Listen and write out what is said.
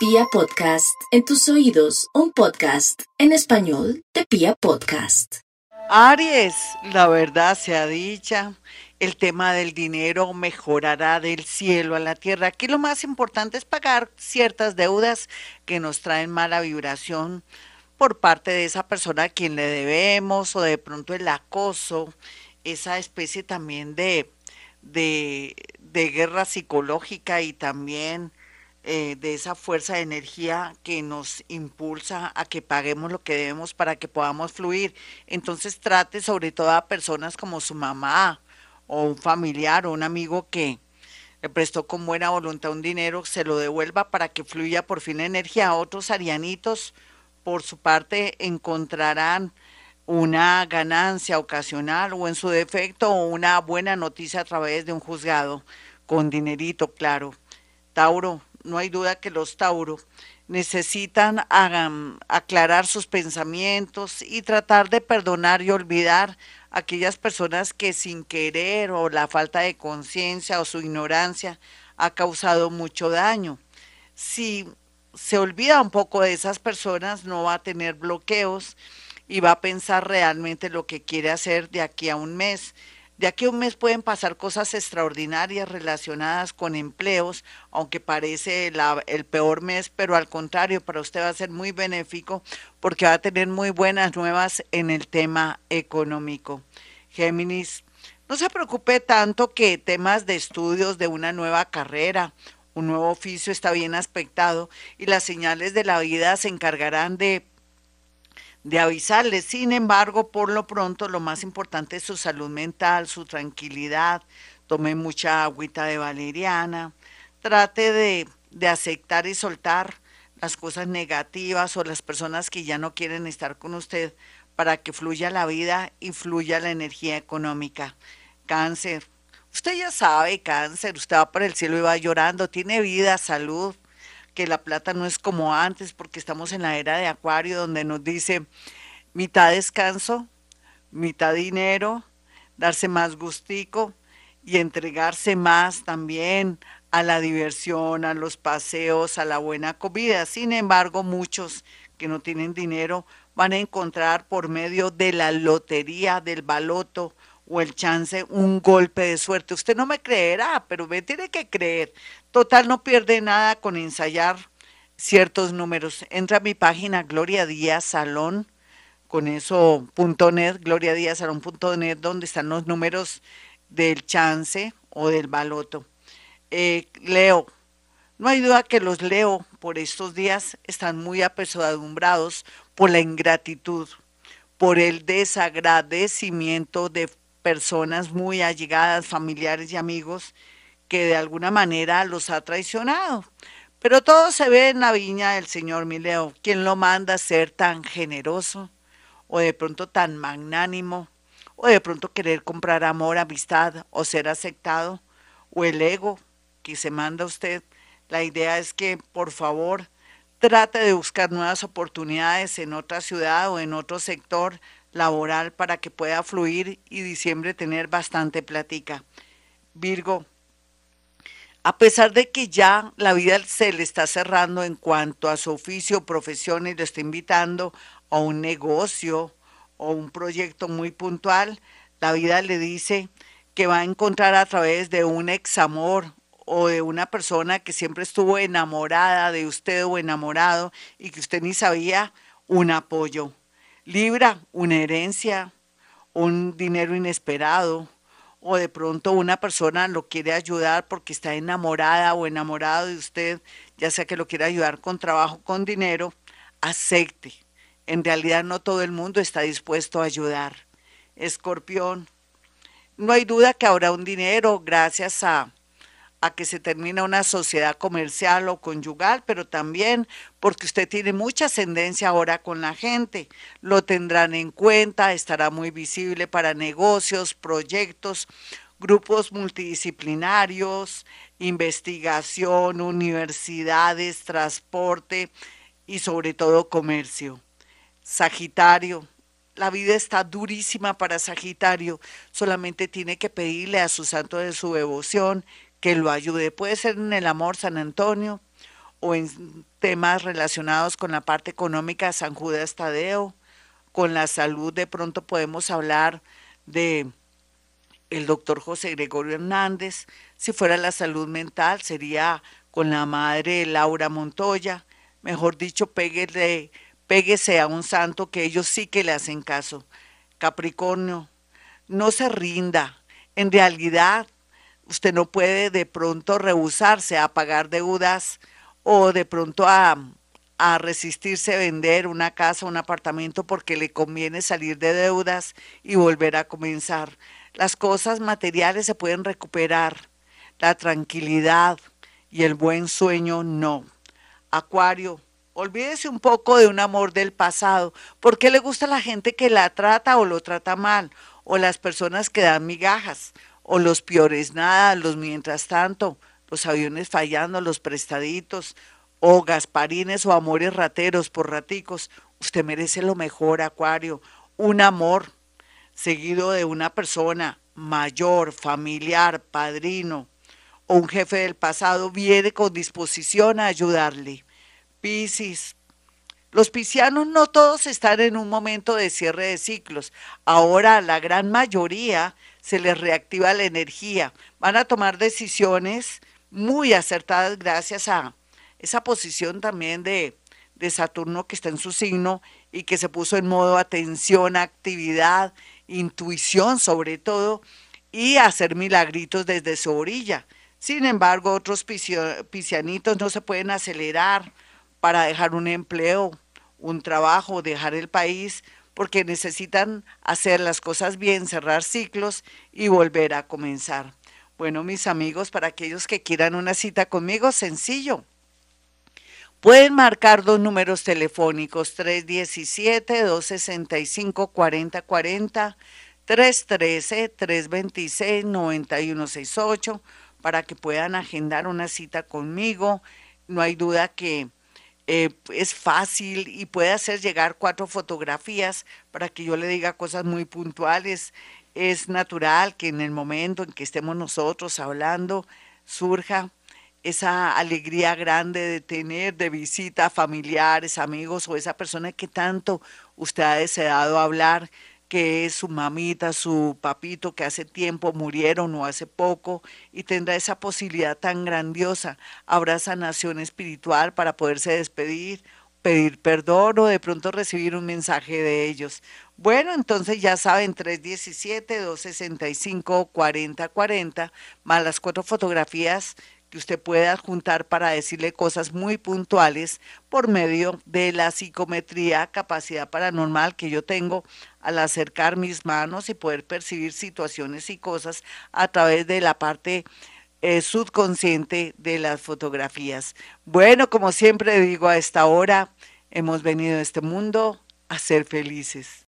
Pia Podcast, en tus oídos, un podcast en español de Pia Podcast. Aries, la verdad sea dicha, el tema del dinero mejorará del cielo a la tierra. Aquí lo más importante es pagar ciertas deudas que nos traen mala vibración por parte de esa persona a quien le debemos o de pronto el acoso, esa especie también de, de, de guerra psicológica y también eh, de esa fuerza de energía que nos impulsa a que paguemos lo que debemos para que podamos fluir. Entonces trate sobre todo a personas como su mamá o un familiar o un amigo que le prestó con buena voluntad un dinero, se lo devuelva para que fluya por fin la energía. Otros arianitos, por su parte, encontrarán una ganancia ocasional o en su defecto una buena noticia a través de un juzgado con dinerito, claro. Tauro, no hay duda que los Tauro necesitan aclarar sus pensamientos y tratar de perdonar y olvidar aquellas personas que sin querer o la falta de conciencia o su ignorancia ha causado mucho daño. Si se olvida un poco de esas personas, no va a tener bloqueos y va a pensar realmente lo que quiere hacer de aquí a un mes. De aquí a un mes pueden pasar cosas extraordinarias relacionadas con empleos, aunque parece el peor mes, pero al contrario, para usted va a ser muy benéfico porque va a tener muy buenas nuevas en el tema económico. Géminis, no se preocupe tanto que temas de estudios de una nueva carrera, un nuevo oficio está bien aspectado y las señales de la vida se encargarán de de avisarles. Sin embargo, por lo pronto, lo más importante es su salud mental, su tranquilidad. Tome mucha agüita de valeriana. Trate de, de aceptar y soltar las cosas negativas o las personas que ya no quieren estar con usted para que fluya la vida y fluya la energía económica. Cáncer. Usted ya sabe, cáncer, usted va por el cielo y va llorando, tiene vida, salud, que la plata no es como antes, porque estamos en la era de Acuario, donde nos dice mitad descanso, mitad dinero, darse más gustico y entregarse más también a la diversión, a los paseos, a la buena comida. Sin embargo, muchos que no tienen dinero van a encontrar por medio de la lotería, del baloto o el chance un golpe de suerte. Usted no me creerá, pero me tiene que creer. Total, no pierde nada con ensayar ciertos números. Entra a mi página Gloria Díaz Salón, con eso punto net, Gloria Díaz Salón punto net, donde están los números del chance o del baloto. Eh, Leo, no hay duda que los Leo por estos días están muy apesadumbrados por la ingratitud, por el desagradecimiento de personas muy allegadas, familiares y amigos que de alguna manera los ha traicionado. Pero todo se ve en la viña del Señor Mileo. ¿Quién lo manda a ser tan generoso? O de pronto tan magnánimo? O de pronto querer comprar amor, amistad o ser aceptado? O el ego que se manda a usted. La idea es que, por favor, trate de buscar nuevas oportunidades en otra ciudad o en otro sector laboral para que pueda fluir y diciembre tener bastante platica. Virgo, a pesar de que ya la vida se le está cerrando en cuanto a su oficio profesión y le está invitando a un negocio o un proyecto muy puntual, la vida le dice que va a encontrar a través de un examor o de una persona que siempre estuvo enamorada de usted o enamorado y que usted ni sabía un apoyo. Libra, una herencia, un dinero inesperado, o de pronto una persona lo quiere ayudar porque está enamorada o enamorado de usted, ya sea que lo quiera ayudar con trabajo, con dinero, acepte. En realidad no todo el mundo está dispuesto a ayudar. Escorpión, no hay duda que habrá un dinero gracias a a que se termine una sociedad comercial o conyugal, pero también porque usted tiene mucha ascendencia ahora con la gente. Lo tendrán en cuenta, estará muy visible para negocios, proyectos, grupos multidisciplinarios, investigación, universidades, transporte y sobre todo comercio. Sagitario, la vida está durísima para Sagitario, solamente tiene que pedirle a su santo de su devoción que lo ayude. Puede ser en el amor San Antonio o en temas relacionados con la parte económica, San Judas Tadeo, con la salud de pronto podemos hablar de el doctor José Gregorio Hernández, si fuera la salud mental sería con la madre Laura Montoya, mejor dicho, péguese, péguese a un santo que ellos sí que le hacen caso. Capricornio, no se rinda. En realidad, usted no puede de pronto rehusarse a pagar deudas o de pronto a, a resistirse a vender una casa, un apartamento porque le conviene salir de deudas y volver a comenzar. Las cosas materiales se pueden recuperar, la tranquilidad y el buen sueño no. Acuario, olvídese un poco de un amor del pasado. ¿Por qué le gusta la gente que la trata o lo trata mal? O las personas que dan migajas, o los peores nada, los mientras tanto, los aviones fallando, los prestaditos, o gasparines o amores rateros por raticos. Usted merece lo mejor, Acuario, un amor seguido de una persona mayor, familiar, padrino o un jefe del pasado, viene con disposición a ayudarle. Piscis. Los piscianos no todos están en un momento de cierre de ciclos. Ahora la gran mayoría se les reactiva la energía. Van a tomar decisiones muy acertadas gracias a esa posición también de, de Saturno que está en su signo y que se puso en modo atención, actividad, intuición sobre todo, y hacer milagritos desde su orilla. Sin embargo, otros piscianitos no se pueden acelerar para dejar un empleo, un trabajo, dejar el país, porque necesitan hacer las cosas bien, cerrar ciclos y volver a comenzar. Bueno, mis amigos, para aquellos que quieran una cita conmigo, sencillo. Pueden marcar dos números telefónicos, 317-265-4040, 313-326-9168, para que puedan agendar una cita conmigo. No hay duda que eh, es fácil y puede hacer llegar cuatro fotografías para que yo le diga cosas muy puntuales. Es natural que en el momento en que estemos nosotros hablando surja esa alegría grande de tener de visita familiares, amigos o esa persona que tanto usted ha deseado hablar, que es su mamita, su papito que hace tiempo murieron o hace poco y tendrá esa posibilidad tan grandiosa. Habrá sanación espiritual para poderse despedir, pedir perdón o de pronto recibir un mensaje de ellos. Bueno, entonces ya saben, 317-265-4040, más las cuatro fotografías que usted puede adjuntar para decirle cosas muy puntuales por medio de la psicometría, capacidad paranormal que yo tengo al acercar mis manos y poder percibir situaciones y cosas a través de la parte eh, subconsciente de las fotografías. Bueno, como siempre digo a esta hora, hemos venido a este mundo a ser felices.